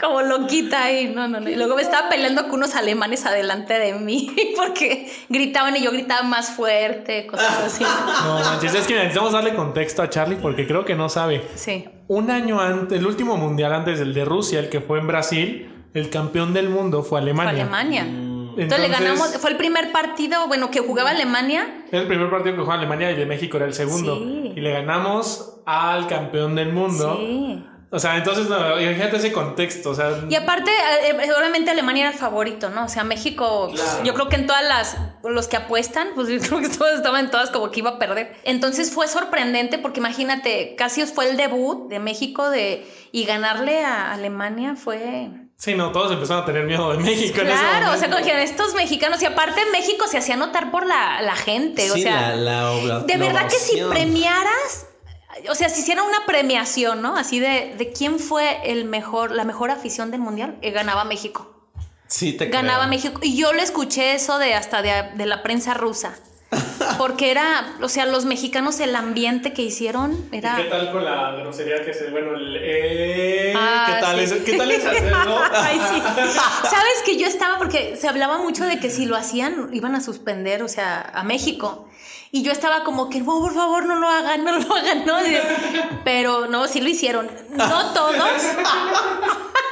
como loquita y no, no, no. Y luego me estaba peleando con unos alemanes adelante de mí *laughs* porque gritaban y yo gritaba más fuerte, cosas así. No manches, es que necesitamos darle contexto a Charlie porque creo que no sabe. Sí. Un año antes, el último mundial antes del de Rusia, el que fue en Brasil, el campeón del mundo fue Alemania. Fue Alemania. Entonces, le ganamos, fue el primer partido, bueno, que jugaba Alemania. Era el primer partido que jugaba Alemania y de México era el segundo. Y le ganamos al campeón del mundo. Sí. O sea, entonces, no, imagínate ese contexto, o sea... Y aparte, eh, eh, obviamente Alemania era el favorito, ¿no? O sea, México, yo creo que en todas las, los que apuestan, pues yo creo que todos estaban todas como que iba a perder. Entonces fue sorprendente porque imagínate, casi fue el debut de México de, y ganarle a Alemania fue... Sí, no, todos empezaron a tener miedo de México. Claro, o sea, como que estos mexicanos, y aparte México se hacía notar por la, la gente, o sea, de verdad que si premiaras, o sea, si hiciera una premiación, ¿no? Así de, de quién fue el mejor, la mejor afición del mundial, eh, ganaba México. Sí, te Ganaba México. Y yo le escuché eso de hasta de, de la prensa rusa. Porque era, o sea, los mexicanos, el ambiente que hicieron era. ¿Y ¿Qué tal con la grosería que se, bueno, el, eh, ah, ¿qué tal es, ¿qué tal es hacerlo? *laughs* Ay, sí. Sabes que yo estaba, porque se hablaba mucho de que si lo hacían, iban a suspender, o sea, a México. Y yo estaba como que, no, por favor, no lo hagan, no lo hagan, ¿no? Pero no, sí lo hicieron. No todos, *laughs*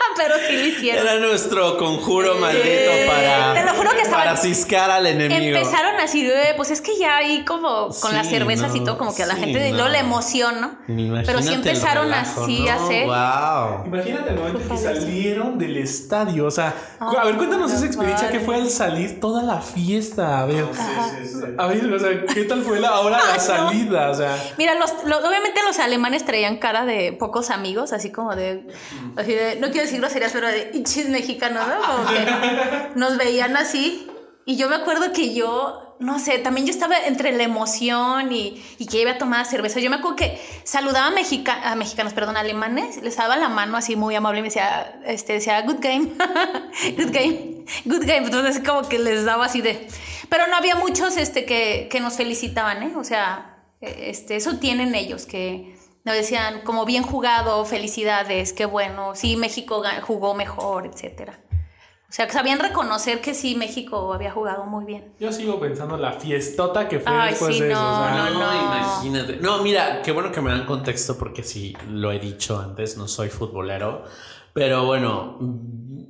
*laughs* pero sí lo hicieron. Era nuestro conjuro maldito para, Te lo juro que para ciscar al enemigo. Empezaron así, de, pues es que ya ahí como con las cervezas y todo, como que a la gente no. la emoción, ¿no? Pero sí empezaron así a hacer. Wow. Imagínate el momento que salieron del estadio. O sea, a ver, cuéntanos esa experiencia que fue al salir toda la fiesta. A ver, a ver, o sea, ¿qué tal fue la ahora la *laughs* salida? O sea, mira, los, obviamente los alemanes traían cara de pocos amigos, así como de, así de no quiero decir groserías, pero de chis mexicano, ¿no? Como que *laughs* nos veían así. Y yo me acuerdo que yo, no sé, también yo estaba entre la emoción y, y que iba a tomar cerveza. Yo me acuerdo que saludaba a, a mexicanos, perdón, alemanes, les daba la mano así muy amable y me decía, este, decía, good game, *laughs* good game, good game. Entonces como que les daba así de... Pero no había muchos este, que, que nos felicitaban, ¿eh? O sea, este, eso tienen ellos, que nos decían como bien jugado, felicidades, qué bueno, sí, México jugó mejor, etcétera. O sea, que sabían reconocer que sí, México había jugado muy bien. Yo sigo pensando la fiestota que fue después de no, eso. no, no, imagínate. No, mira, qué bueno que me dan contexto porque sí, lo he dicho antes, no soy futbolero. Pero bueno,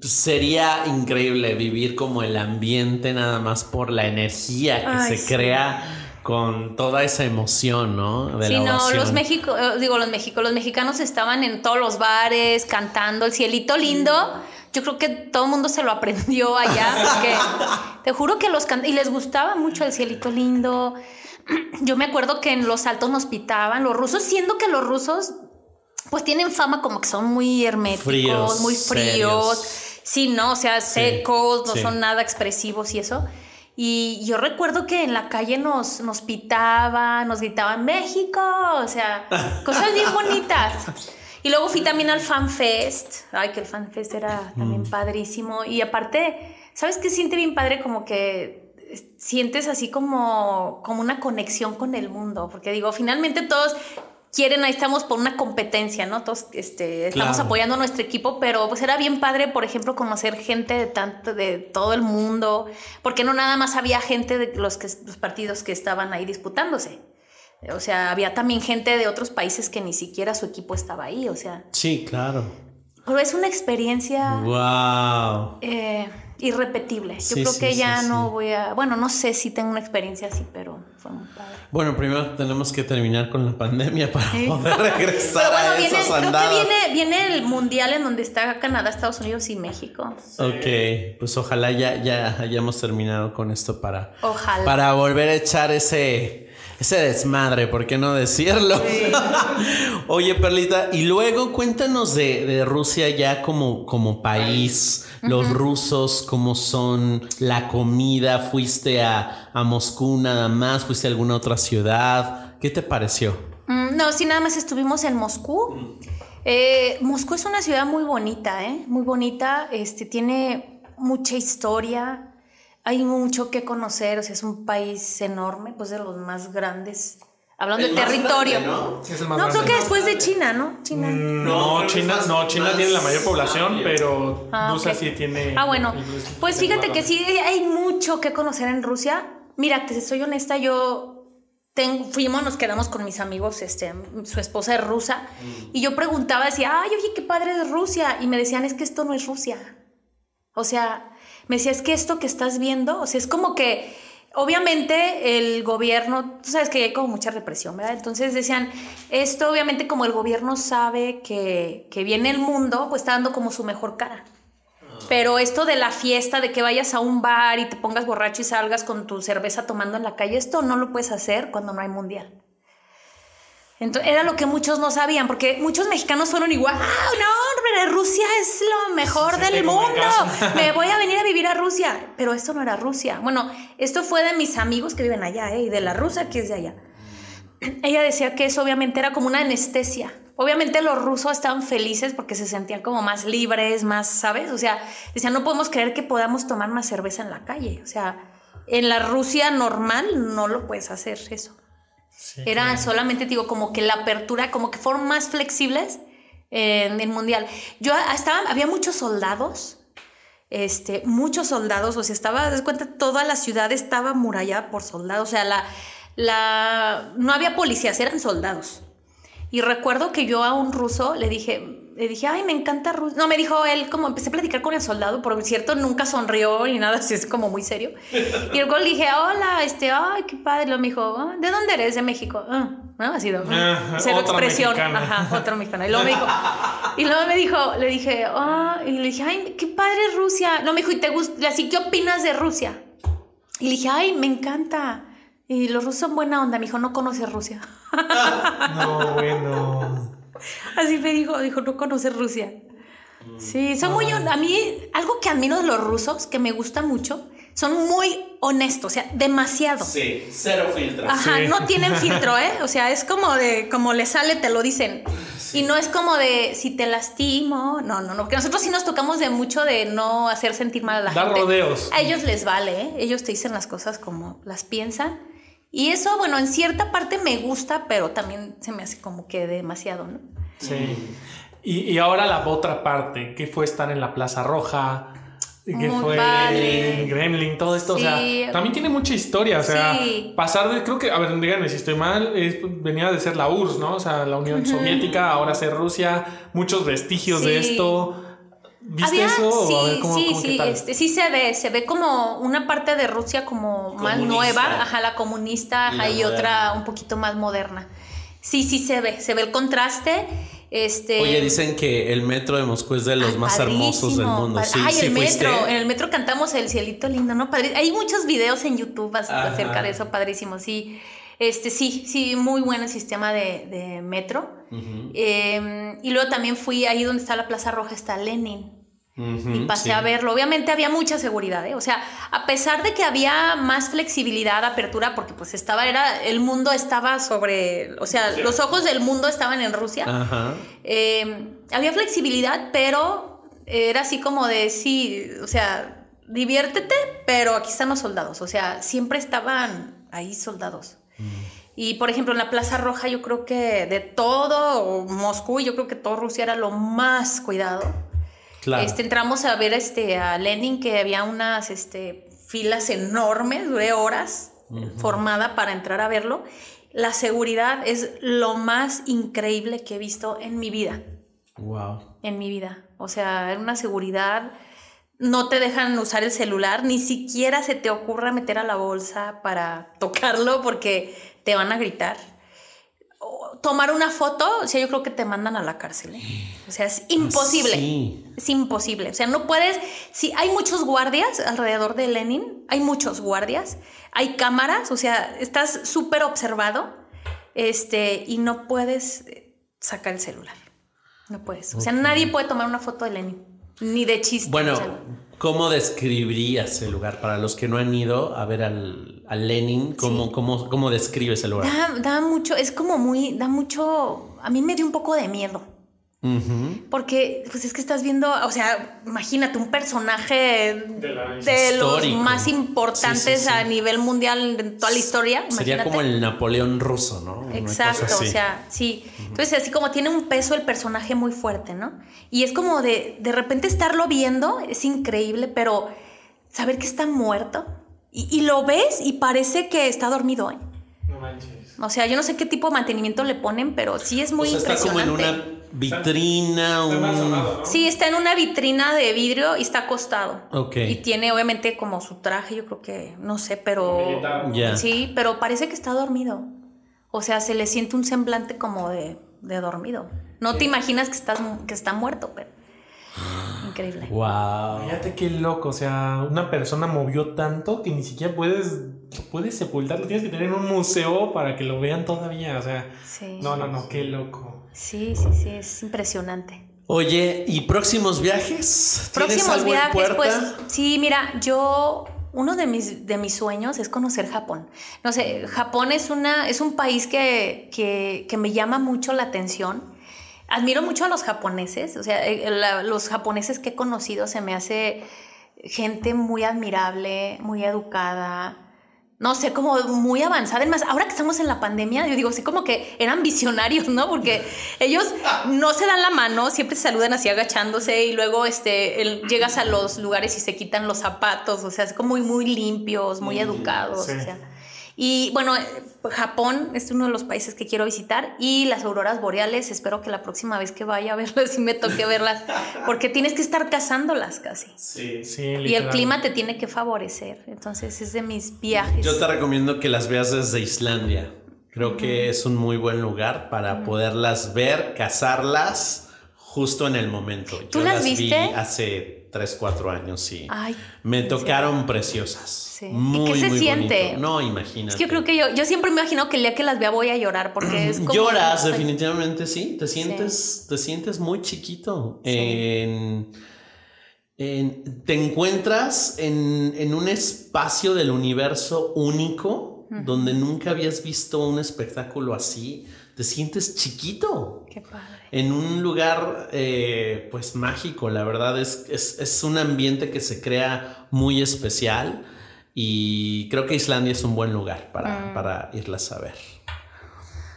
sería increíble vivir como el ambiente nada más por la energía que se crea con toda esa emoción, ¿no? De sí, no, los México, eh, digo los México, los mexicanos estaban en todos los bares cantando el cielito lindo yo creo que todo el mundo se lo aprendió allá, porque te juro que los y les gustaba mucho el cielito lindo. *clears throat* Yo me acuerdo que en los altos nos pitaban los rusos, siendo que los rusos pues tienen fama como que son muy herméticos, muy fríos. Sí, no, o sea, secos, no son nada expresivos y eso. Y yo recuerdo que en la calle nos, nos pitaban, nos gritaban México, o sea, *laughs* cosas bien bonitas. Y luego fui también al Fan Fest. Ay, que el Fan Fest era también Mm. padrísimo. Y aparte, ¿sabes qué siente bien padre? Como que sientes así como, como una conexión con el mundo. Porque digo, finalmente todos quieren, ahí estamos por una competencia, ¿no? Todos este, estamos Claro. apoyando a nuestro equipo, pero pues era bien padre, por ejemplo, conocer gente de tanto, de todo el mundo, porque no nada más había gente de los, que, los partidos que estaban ahí disputándose. O sea, había también gente de otros países que ni siquiera su equipo estaba ahí, o sea, Sí, claro. pero es una experiencia Wow. eh, irrepetible. Yo Sí, creo sí, que sí, ya sí. no voy a, bueno, no sé si tengo una experiencia así, pero fue muy padre. Bueno, primero tenemos que terminar con la pandemia para Sí. poder *laughs* regresar Pero bueno, a viene, esos creo que viene, viene el mundial en donde está Canadá, Estados Unidos y México. Ok, pues ojalá ya, ya hayamos terminado con esto para, Ojalá. para volver a echar ese, ese desmadre, ¿por qué no decirlo? *laughs* Oye, Perlita, y luego cuéntanos de, de Rusia ya como, como país, los rusos, cómo son, la comida, fuiste a, a Moscú nada más, fuiste a alguna otra ciudad, ¿qué te pareció? Mm, No, sí, nada más estuvimos en Moscú. Eh, Moscú es una ciudad muy bonita, ¿eh? Muy bonita. Este, tiene mucha historia. Hay mucho que conocer. O sea, es un país enorme, pues de los más grandes. Hablando El de territorio. grande, ¿no? Es el más No, creo que después de China, ¿no? China. No, creo que China, no, China tiene la mayor población, pero Ah, Rusia ok. sí tiene. Ah, bueno. es- Pues es fíjate que sí hay mucho que conocer en Rusia. Mira, te soy honesta, yo tengo, fuimos, nos quedamos con mis amigos, este, su esposa es rusa, y yo preguntaba, decía, ay, oye, qué padre es Rusia. Y me decían, es que esto no es Rusia. O sea, me decía, es que esto que estás viendo, o sea, es como que, obviamente, el gobierno, tú sabes que hay como mucha represión, ¿verdad? Entonces decían, esto obviamente como el gobierno sabe que, que viene el mundo, pues está dando como su mejor cara. Pero esto de la fiesta, de que vayas a un bar y te pongas borracho y salgas con tu cerveza tomando en la calle, esto no lo puedes hacer cuando no hay mundial. Entonces, era lo que muchos no sabían, porque muchos mexicanos fueron igual, ¡ah, no, hombre, Rusia es lo mejor del mundo! casa". *laughs* Me voy a venir a vivir a Rusia. Pero esto no era Rusia. Bueno, esto fue de mis amigos que viven allá, ¿eh? y de la rusa que es de allá. *clears throat* Ella decía que eso obviamente era como una anestesia. Obviamente los rusos estaban felices porque se sentían como más libres, más, ¿sabes? O sea, decían, no podemos creer que podamos tomar una cerveza en la calle. O sea, en la Rusia normal no lo puedes hacer eso. Era solamente, digo, como que la apertura, como que fueron más flexibles en el mundial. Yo estaba, había muchos soldados, este, muchos soldados, o sea, estaba, das cuenta, toda la ciudad estaba murallada por soldados, o sea, la, la, no había policías, eran soldados. Y recuerdo que yo a un ruso le dije, le dije, ay, me encanta Rusia. No, me dijo él, como empecé a platicar con el soldado, por cierto, nunca sonrió ni nada, *laughs* así es como muy serio. Y luego le dije, hola, este, ay, qué padre. Luego me dijo, "Ah, ¿de dónde eres? De México. Ah, ¿no? Así de, Ajá, cero expresión. mexicana. Ajá, otro mexicano. Y luego me dijo, y luego me dijo, le dije, ah, y le dije, ay, qué padre Rusia. No, me dijo, ¿y te gusta? Así, ¿qué opinas de Rusia? Y le dije, ay, me encanta. Y los rusos son buena onda. Me dijo, no conoces Rusia. *laughs* No, bueno. *laughs* Así me dijo, dijo, no conoces Rusia. Sí, son muy, a mí, algo que admiro de los rusos, que me gusta mucho, son muy honestos, o sea, demasiado. Sí, cero filtros. Ajá, Sí. no tienen *laughs* filtro, ¿eh? O sea, es como de, como le sale, te lo dicen. Y no es como de, si te lastimo, no, no, no, porque nosotros sí nos tocamos de mucho de no hacer sentir mal a la Dar gente. rodeos. A ellos les vale, ¿eh? Ellos te dicen las cosas como las piensan. Y eso, bueno, en cierta parte me gusta, pero también se me hace como que demasiado, ¿no? Sí. Y, y ahora la otra parte, que fue estar en la Plaza Roja, que Muy fue padre. Gremlin, todo esto, Sí. o sea, también tiene mucha historia, o sea, Sí. pasar de, creo que, a ver, díganme si estoy mal, es- venía de ser la URSS, ¿no? O sea, la Unión Soviética, ahora ser Rusia, muchos vestigios de esto. ¿Viste Había- eso? Sí, a ver, ¿cómo- sí, cómo- sí, este, sí se ve, se ve como una parte de Rusia como más nueva, ajá, la comunista, la ajá, y moderna. otra un poquito más moderna. Sí, sí se ve, se ve el contraste. Este, Oye, dicen que el metro de Moscú es de los más hermosos del mundo. Sí, Ay, sí el fuiste? metro. En el metro cantamos el cielito lindo, ¿no? Padre, hay muchos videos en YouTube acerca de eso, padrísimo. Sí, este, sí, sí, muy buen el sistema de, de metro. Eh, y luego también fui ahí donde está la Plaza Roja, está Lenin. y pasé sí. a verlo. Obviamente había mucha seguridad, ¿eh? O sea, a pesar de que había más flexibilidad, apertura, porque pues estaba, era, el mundo estaba sobre, o sea, los ojos del mundo estaban en Rusia. Ajá. Eh, había flexibilidad, pero era así como de, sí, o sea, diviértete, pero aquí están los soldados. O sea, siempre estaban ahí soldados. Y por ejemplo, en la Plaza Roja, yo creo que de todo Moscú, yo creo que todo Rusia era lo más cuidado. Claro. Este, entramos a ver este, a Lenin, que había unas este, filas enormes, duré horas formada para entrar a verlo. La seguridad es lo más increíble que he visto en mi vida, Wow. en mi vida. O sea, era una seguridad, no te dejan usar el celular, ni siquiera se te ocurra meter a la bolsa para tocarlo porque te van a gritar. O tomar una foto, o sea, yo creo que te mandan a la cárcel. ¿eh? O sea, es imposible. Sí. Es imposible. O sea, no puedes. Si hay muchos guardias alrededor de Lenin, hay muchos guardias, hay cámaras, o sea, estás súper observado este, y no puedes eh, sacar el celular. No puedes. O sea, nadie puede tomar una foto de Lenin, ni de chiste. Bueno, o sea, ¿cómo describirías el lugar? Para los que no han ido a ver al, al Lenin, ¿cómo, Sí. cómo, cómo describes el lugar? da, da mucho, es como muy, da mucho. A mí me dio un poco de miedo. Porque, pues es que estás viendo, o sea, imagínate un personaje De la- de los más importantes Sí, sí, sí. a nivel mundial en toda la historia. Sería imagínate. como el Napoleón ruso, ¿no? Una Exacto, cosa o sea, sí. Entonces, así como tiene un peso el personaje muy fuerte, ¿no? Y es como de, de repente estarlo viendo, es increíble, pero saber que está muerto y, y lo ves y parece que está dormido, ¿eh? No manches. O sea, yo no sé qué tipo de mantenimiento le ponen, pero sí es muy o sea, está como en impresionante. una vitrina, Está un... sonado, ¿no? Sí, está en una vitrina de vidrio y está acostado. Ok. Y tiene obviamente como su traje, yo creo que, no sé, pero... Sí, pero parece que está dormido. O sea, se le siente un semblante como de, de dormido. No te imaginas que, estás, que está muerto, pero... *gasps* Increíble. Wow. Fíjate qué loco, o sea, una persona movió tanto que ni siquiera puedes, puedes sepultarlo, tienes que tener un museo para que lo vean todavía, o sea, Sí. no, no, no, qué loco. Sí, sí, sí, es impresionante. Oye, ¿y próximos viajes? ¿Tienes Próximos algo en viajes, puerta? pues sí, mira, yo uno de mis, de mis sueños es conocer Japón. No sé, Japón es, una, es un país que, que, que me llama mucho la atención. Admiro mucho a los japoneses, o sea, eh, la- los japoneses que he conocido se me hace gente muy admirable, muy educada, no sé, como muy avanzada. Además, ahora que estamos en la pandemia, yo digo, sí, como que eran visionarios, ¿no? Porque ellos no se dan la mano, siempre se saludan así agachándose y luego este, el- llegas a los lugares y se quitan los zapatos, o sea, es como muy, muy limpios, muy educados, sí. o sea. Y bueno, Japón es uno de los países que quiero visitar y las auroras boreales, espero que la próxima vez que vaya a verlas sí me toque *laughs* verlas, porque tienes que estar cazándolas casi. Sí. Sí, Y el clima te tiene que favorecer, entonces es de mis viajes. Yo te recomiendo que las veas desde Islandia. Creo que es un muy buen lugar para poderlas ver, cazarlas justo en el momento. ¿Tú Yo las vi viste? hace 3, 4 años, sí. Ay, Me ¿en tocaron preciosas. Sí. ¿Y Muy, qué se muy siente? bonito. No, imagínate. Es que yo creo que yo, yo siempre me imagino que el día que las vea voy a llorar porque es como... Lloras, definitivamente sí. Te sientes, te sientes muy chiquito. En- en- te encuentras en, en un espacio del universo único donde nunca habías visto un espectáculo así. Te sientes chiquito. Qué padre. En un lugar eh, pues mágico, la verdad es, es, es un ambiente que se crea muy especial y creo que Islandia es un buen lugar para, Mm. para irlas a ver.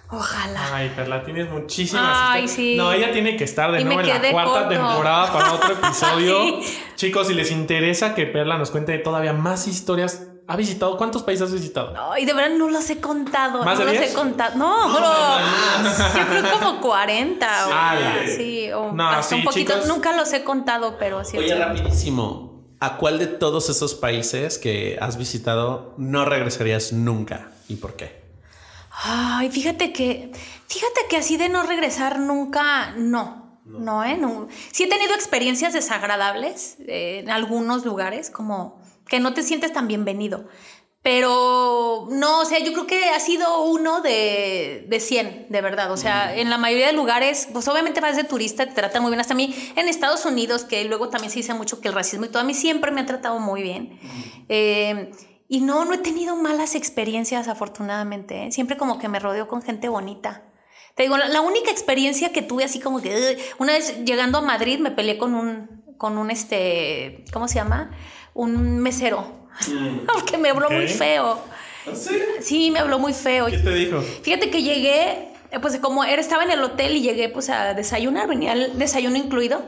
Ojalá. Ay, Perla, tienes muchísimas Ay, historias. sí. No, ella tiene que estar de Y nuevo en la cuarta corto. temporada para otro *laughs* episodio. Sí. Chicos, si les interesa que Perla nos cuente todavía más historias, ¿ha visitado? ¿Cuántos países has visitado? Ay, de verdad no los he contado. ¿Más no de los 10? he contado. No, bro. Yo creo como 40 o Ala. sí, o No, hasta sí, un poquito. chicos. Nunca los he contado, pero sí. Oye, rapidísimo, ¿a cuál de todos esos países que has visitado no regresarías nunca y por qué? Ay, fíjate que, fíjate que así de no regresar nunca, no, no, ¿eh? No. Sí he tenido experiencias desagradables eh, en algunos lugares, como que no te sientes tan bienvenido. Pero no, o sea, yo creo que ha sido uno de, de 100, de verdad. O sea, en la mayoría de lugares, pues obviamente vas de turista, te tratan muy bien. Hasta a mí en Estados Unidos, que luego también se dice mucho que el racismo y todo, a mí siempre me ha tratado muy bien. Eh, y no, no he tenido malas experiencias, afortunadamente. ¿eh? Siempre como que me rodeo con gente bonita. Te digo, la, la única experiencia que tuve así como que una vez llegando a Madrid me peleé con un, con un este, ¿cómo se llama? Un mesero. *laughs* Porque me habló muy feo. Sí, me habló muy feo. ¿Qué te dijo? Fíjate que llegué, eh, pues como era, estaba en el hotel y llegué pues a desayunar, venía el desayuno incluido.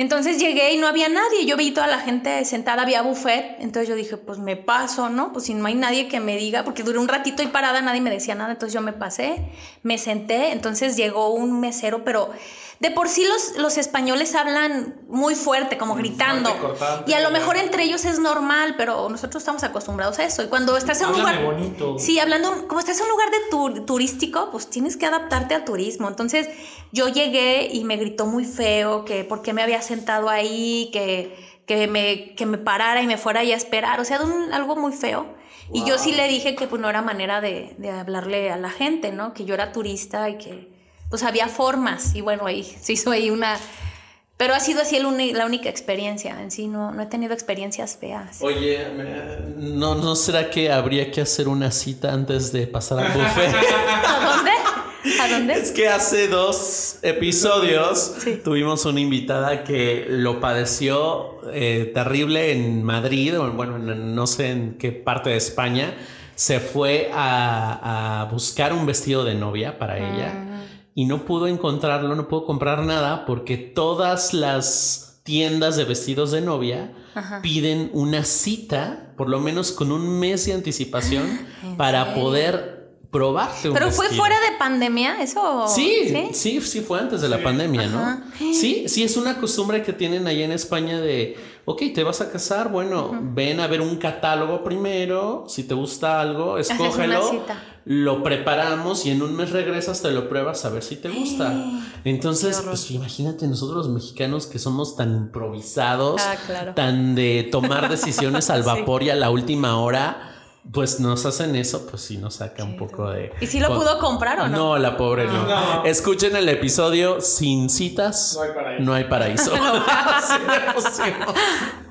Entonces llegué y no había nadie, yo vi toda la gente sentada, había buffet, entonces yo dije, pues me paso, ¿no? Pues si no hay nadie que me diga, porque duré un ratito y parada, nadie me decía nada, entonces yo me pasé, me senté, entonces llegó un mesero, pero de por sí los, los españoles hablan muy fuerte, como gritando, cortante, y a lo mejor entre ellos es normal, pero nosotros estamos acostumbrados a eso, y cuando estás en un lugar... bonito. Sí, hablando, como estás en un lugar de tur- turístico, pues tienes que adaptarte al turismo. Entonces yo llegué y me gritó muy feo que por qué me había sentado ahí, que, que, me, que me parara y me fuera ahí a esperar. O sea, un- algo muy feo. Y yo sí le dije que pues no era manera de, de hablarle a la gente, ¿no? Que yo era turista y que pues había formas. Y bueno, ahí *laughs* se hizo ahí una... Pero ha sido así el uni- la única experiencia en sí, no, no he tenido experiencias feas. Oye, ¿no, ¿no será que habría que hacer una cita antes de pasar al buffet? *laughs* ¿A dónde? ¿A dónde? Es que hace dos episodios Sí. tuvimos una invitada que lo padeció eh, terrible en Madrid, o bueno, en- no sé en qué parte de España. Se fue a, a buscar un vestido de novia para ella y no pudo encontrarlo, no pudo comprar nada porque todas las tiendas de vestidos de novia piden una cita, por lo menos con un mes de anticipación, *gasps* ¿En para serio? poder probarte un Pero fue fuera de pandemia, eso. Sí, sí, sí, fue antes de la pandemia, ¿no? Ajá. Sí, sí, es una costumbre que tienen allá en España de, ok, te vas a casar, bueno, ven a ver un catálogo primero, si te gusta algo, una escógelo, cita. lo preparamos y en un mes regresas, te lo pruebas a ver si te gusta. Entonces, pues imagínate nosotros los mexicanos que somos tan improvisados, Ah, claro. tan de tomar decisiones al *laughs* vapor y a la última hora. Pues nos hacen eso, pues sí nos saca un poco de. ¿Y si lo pudo comprar o no? no, la pobre no. No. Escuchen el episodio sin citas. No hay paraíso. No hay paraíso. *laughs* *laughs*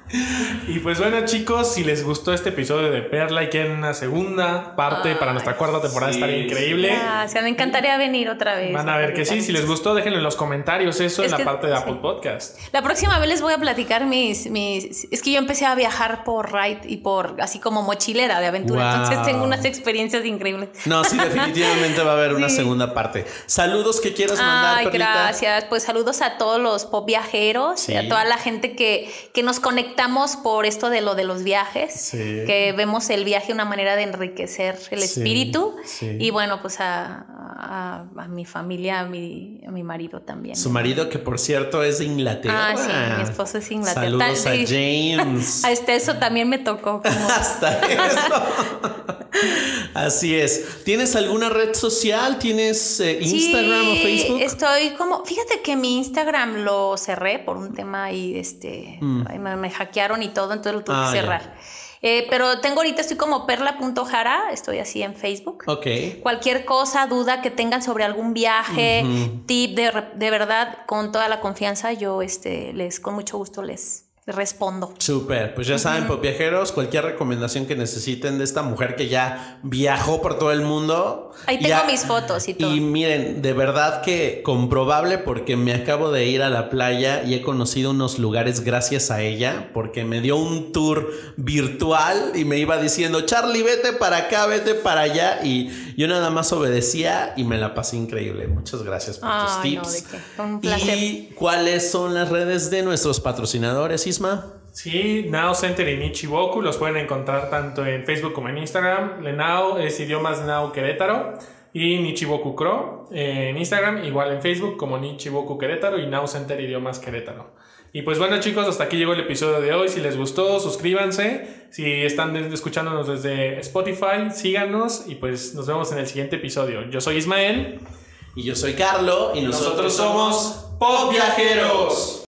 Y pues bueno, chicos, si les gustó este episodio de Perla y quieren una segunda parte para nuestra cuarta temporada, sí, estaría increíble. Gracias, me encantaría venir otra vez. Van a ver que sí. Si les gustó, déjenlo en los comentarios eso Es en la parte de sí. Apple Podcast. La próxima vez les voy a platicar mis, mis. Es que yo empecé a viajar por ride y por así como mochilera de aventura. Wow. Entonces tengo unas experiencias increíbles. No, sí, *laughs* definitivamente va a haber una segunda parte. Saludos que quieras mandar, Ay, Perlita? gracias. Pues saludos a todos los pop viajeros, Sí. a toda la gente que, que nos conectamos por esto de lo de los viajes, Sí. que vemos el viaje una manera de enriquecer el Sí, espíritu. sí. Y bueno, pues a, a- a mi familia, a mi, a mi marido también. Su marido, que por cierto es de Inglaterra. Ah, sí, mi esposo es de Inglaterra. Saludos Tal- a sí. James. *laughs* A este eso también me tocó. como- Hasta eso. *laughs* Así es. ¿Tienes alguna red social? ¿Tienes eh, Instagram Sí, o Facebook? Estoy como, fíjate que mi Instagram lo cerré por un tema y este, ay, me, me hackearon y todo, entonces lo tuve Mm. Ah, que cerrar. Eh, pero tengo ahorita, estoy como perla.jara, estoy así en Facebook. Ok. Cualquier cosa, duda que tengan sobre algún viaje, tip, de, de verdad, con toda la confianza, yo este, les, con mucho gusto les respondo. Súper, pues ya saben, pues viajeros, cualquier recomendación que necesiten de esta mujer que ya viajó por todo el mundo. Ahí tengo Ya- mis fotos y todo. Y miren, de verdad que comprobable porque me acabo de ir a la playa y he conocido unos lugares gracias a ella, porque me dio un tour virtual y me iba diciendo, Charlie, vete para acá, vete para allá. Y yo nada más obedecía y me la pasé increíble. Muchas gracias por tus no, tips. ¿de qué? Fue un placer. ¿Y cuáles son las redes de nuestros patrocinadores, Isma? Sí, Now Center y Nichiboku los pueden encontrar tanto en Facebook como en Instagram. Lenao es idiomas Now Querétaro y Nichiboku Cro en Instagram, igual en Facebook como Nichiboku Querétaro y Now Center Idiomas Querétaro. Y pues bueno chicos, hasta aquí llegó el episodio de hoy. Si les gustó, suscríbanse. Si están escuchándonos desde Spotify, síganos y pues nos vemos en el siguiente episodio. Yo soy Ismael. Y yo soy Carlo y nosotros, somos Pop Viajeros.